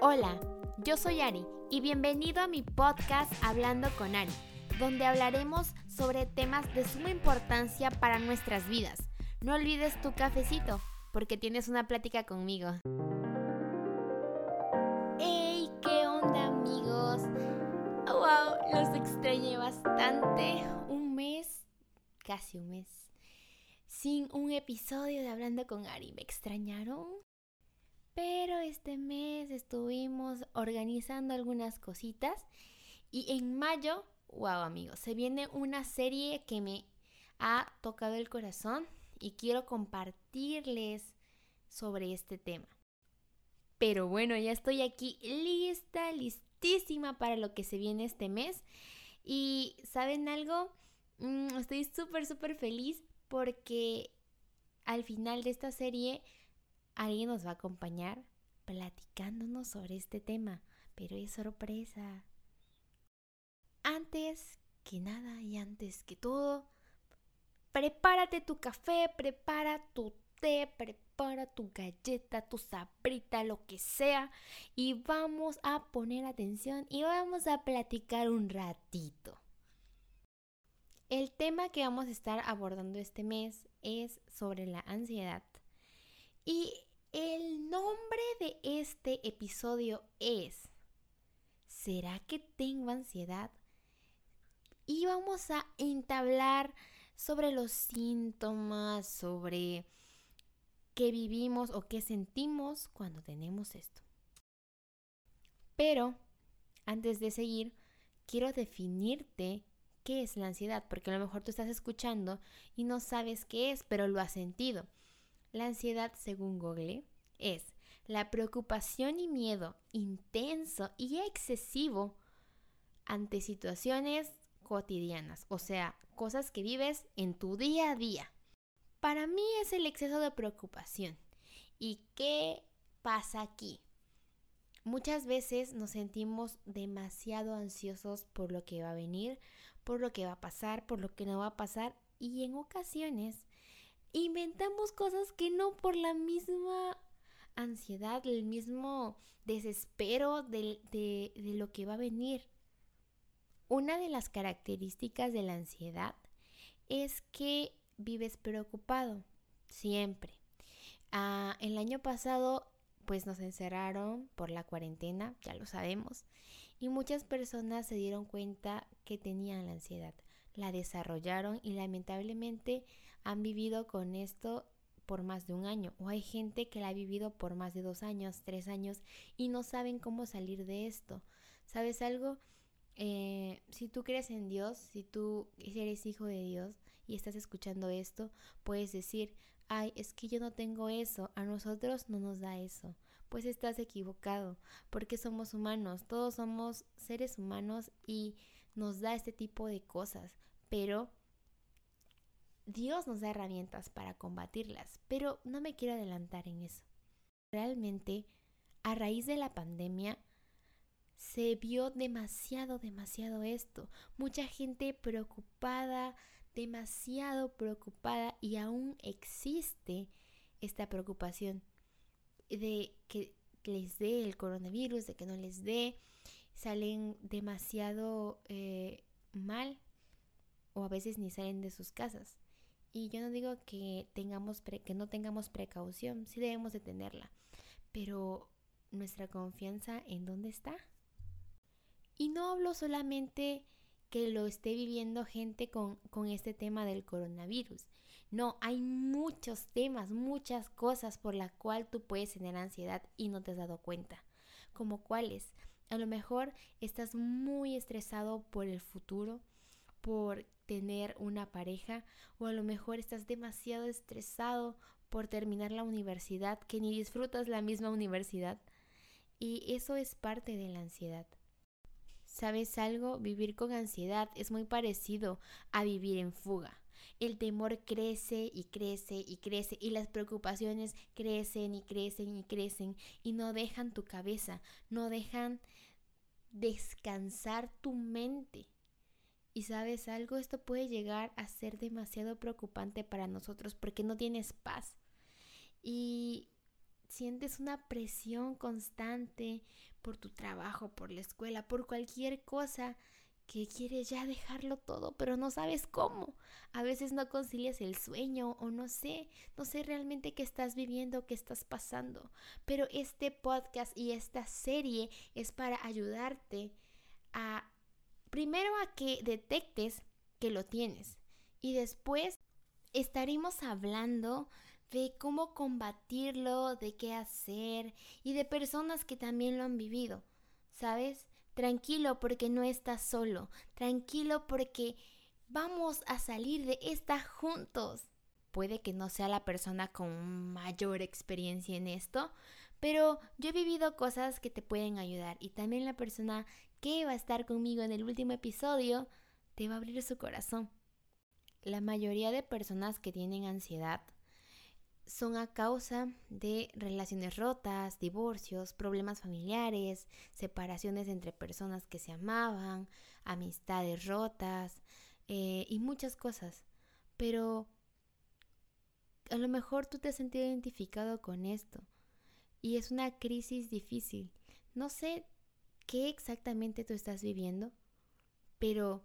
Hola, yo soy Ari y bienvenido a mi podcast Hablando con Ari, donde hablaremos sobre temas de suma importancia para nuestras vidas. No olvides tu cafecito, porque tienes una plática conmigo. ¡Hey! ¿Qué onda amigos? ¡Wow! Los extrañé bastante. Un mes, casi un mes, sin un episodio de Hablando con Ari. ¿Me extrañaron? Pero este mes estuvimos organizando algunas cositas y en mayo, wow amigos, se viene una serie que me ha tocado el corazón y quiero compartirles sobre este tema. Pero bueno, ya estoy aquí lista, listísima para lo que se viene este mes. Y ¿saben algo? Mm, estoy súper, súper feliz porque al final de esta serie alguien nos va a acompañar platicándonos sobre este tema, pero es sorpresa. Antes que nada y antes que todo, prepárate tu café, prepara tu té, prepara tu galleta, tu sabrita, lo que sea, y vamos a poner atención y vamos a platicar un ratito. El tema que vamos a estar abordando este mes es sobre la ansiedad. Y el nombre de este episodio es ¿Será que tengo ansiedad? Y vamos a entablar sobre los síntomas, sobre qué vivimos o qué sentimos cuando tenemos esto. Pero, antes de seguir, quiero definirte qué es la ansiedad, porque a lo mejor tú estás escuchando y no sabes qué es, pero lo has sentido. La ansiedad, según Google, es la preocupación y miedo intenso y excesivo ante situaciones cotidianas, o sea, cosas que vives en tu día a día. Para mí es el exceso de preocupación. ¿Y qué pasa aquí? Muchas veces nos sentimos demasiado ansiosos por lo que va a venir, por lo que va a pasar, por lo que no va a pasar y en ocasiones inventamos cosas que no por la misma ansiedad, el mismo desespero de, de, lo que va a venir. Una de las características de la ansiedad es que vives preocupado, siempre. Ah, el año pasado pues nos encerraron por la cuarentena, ya lo sabemos, y muchas personas se dieron cuenta que tenían la ansiedad, la desarrollaron y lamentablemente han vivido con esto por más de un año o hay gente que la ha vivido por más de dos años, tres años y no saben cómo salir de esto. ¿Sabes algo? Eh, si tú crees en Dios, si tú eres hijo de Dios y estás escuchando esto, puedes decir, ay, es que yo no tengo eso, a nosotros no nos da eso. Pues estás equivocado, porque somos humanos, todos somos seres humanos y nos da este tipo de cosas, pero Dios nos da herramientas para combatirlas, pero no me quiero adelantar en eso. Realmente, a raíz de la pandemia, se vio demasiado, demasiado esto. Mucha gente preocupada, demasiado preocupada y aún existe esta preocupación de que les dé el coronavirus, de que no les dé. Salen demasiado eh, mal o a veces ni salen de sus casas. Y yo no digo que, tengamos que no tengamos precaución, sí debemos de tenerla, pero nuestra confianza en dónde está. Y no hablo solamente que lo esté viviendo gente con, con este tema del coronavirus. No, hay muchos temas, muchas cosas por las cuales tú puedes tener ansiedad y no te has dado cuenta. Como cuáles. A lo mejor estás muy estresado por el futuro, por tener una pareja o a lo mejor estás demasiado estresado por terminar la universidad que ni disfrutas la misma universidad y eso es parte de la ansiedad. ¿Sabes algo? Vivir con ansiedad es muy parecido a vivir en fuga. El temor crece y crece y crece y las preocupaciones crecen y crecen y crecen y no dejan tu cabeza, no dejan descansar tu mente. Y sabes algo, esto puede llegar a ser demasiado preocupante para nosotros porque no tienes paz. Y sientes una presión constante por tu trabajo, por la escuela, por cualquier cosa que quieres ya dejarlo todo, pero no sabes cómo. A veces no concilias el sueño o no sé, no sé realmente qué estás viviendo, qué estás pasando. Pero este podcast y esta serie es para ayudarte a, primero a que detectes que lo tienes y después estaremos hablando de cómo combatirlo, de qué hacer y de personas que también lo han vivido, ¿sabes? Tranquilo porque no estás solo. Tranquilo porque vamos a salir de esta juntos. Puede que no sea la persona con mayor experiencia en esto, pero yo he vivido cosas que te pueden ayudar y también la persona que va a estar conmigo en el último episodio te va a abrir su corazón. La mayoría de personas que tienen ansiedad son a causa de relaciones rotas, divorcios, problemas familiares, separaciones entre personas que se amaban, amistades rotas eh, y muchas cosas. Pero a lo mejor tú te has sentido identificado con esto y es una crisis difícil. No sé qué exactamente tú estás viviendo, pero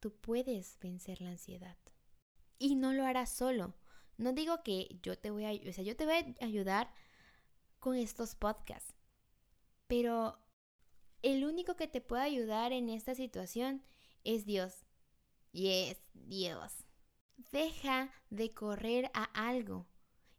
tú puedes vencer la ansiedad. Y no lo harás solo no digo que yo te voy a, o sea, yo te voy a ayudar con estos podcasts, pero el único que te puede ayudar en esta situación es Dios. Y es Dios. Deja de correr a algo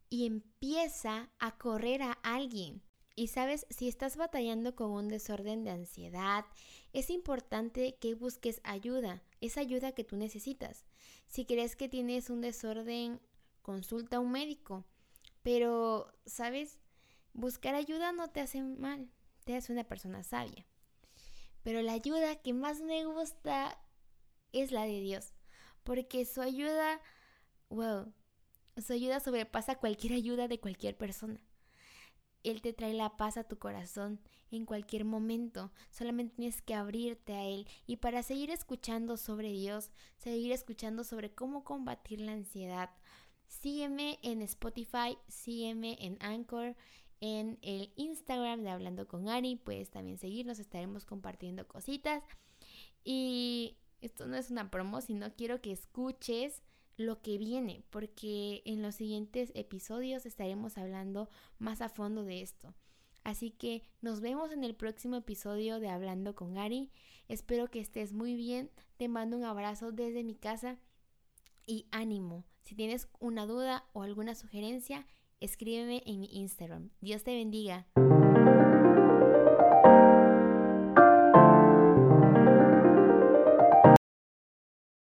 y empieza a correr a alguien. Y sabes, si estás batallando con un desorden de ansiedad, es importante que busques ayuda, esa ayuda que tú necesitas. Si crees que tienes un desorden consulta a un médico. Pero, ¿sabes? Buscar ayuda no te hace mal, te hace una persona sabia. Pero la ayuda que más me gusta es la de Dios. Porque su ayuda, wow, su ayuda sobrepasa cualquier ayuda de cualquier persona. Él te trae la paz a tu corazón en cualquier momento. Solamente tienes que abrirte a Él. Y para seguir escuchando sobre Dios, seguir escuchando sobre cómo combatir la ansiedad, Sígueme en Spotify, sígueme en Anchor, en el Instagram de Hablando con Ari, puedes también seguirnos, estaremos compartiendo cositas. Y esto no es una promo, sino quiero que escuches lo que viene, porque en los siguientes episodios estaremos hablando más a fondo de esto. Así que nos vemos en el próximo episodio de Hablando con Ari. Espero que estés muy bien. Te mando un abrazo desde mi casa y ánimo. Si tienes una duda o alguna sugerencia, escríbeme en mi Instagram. Dios te bendiga.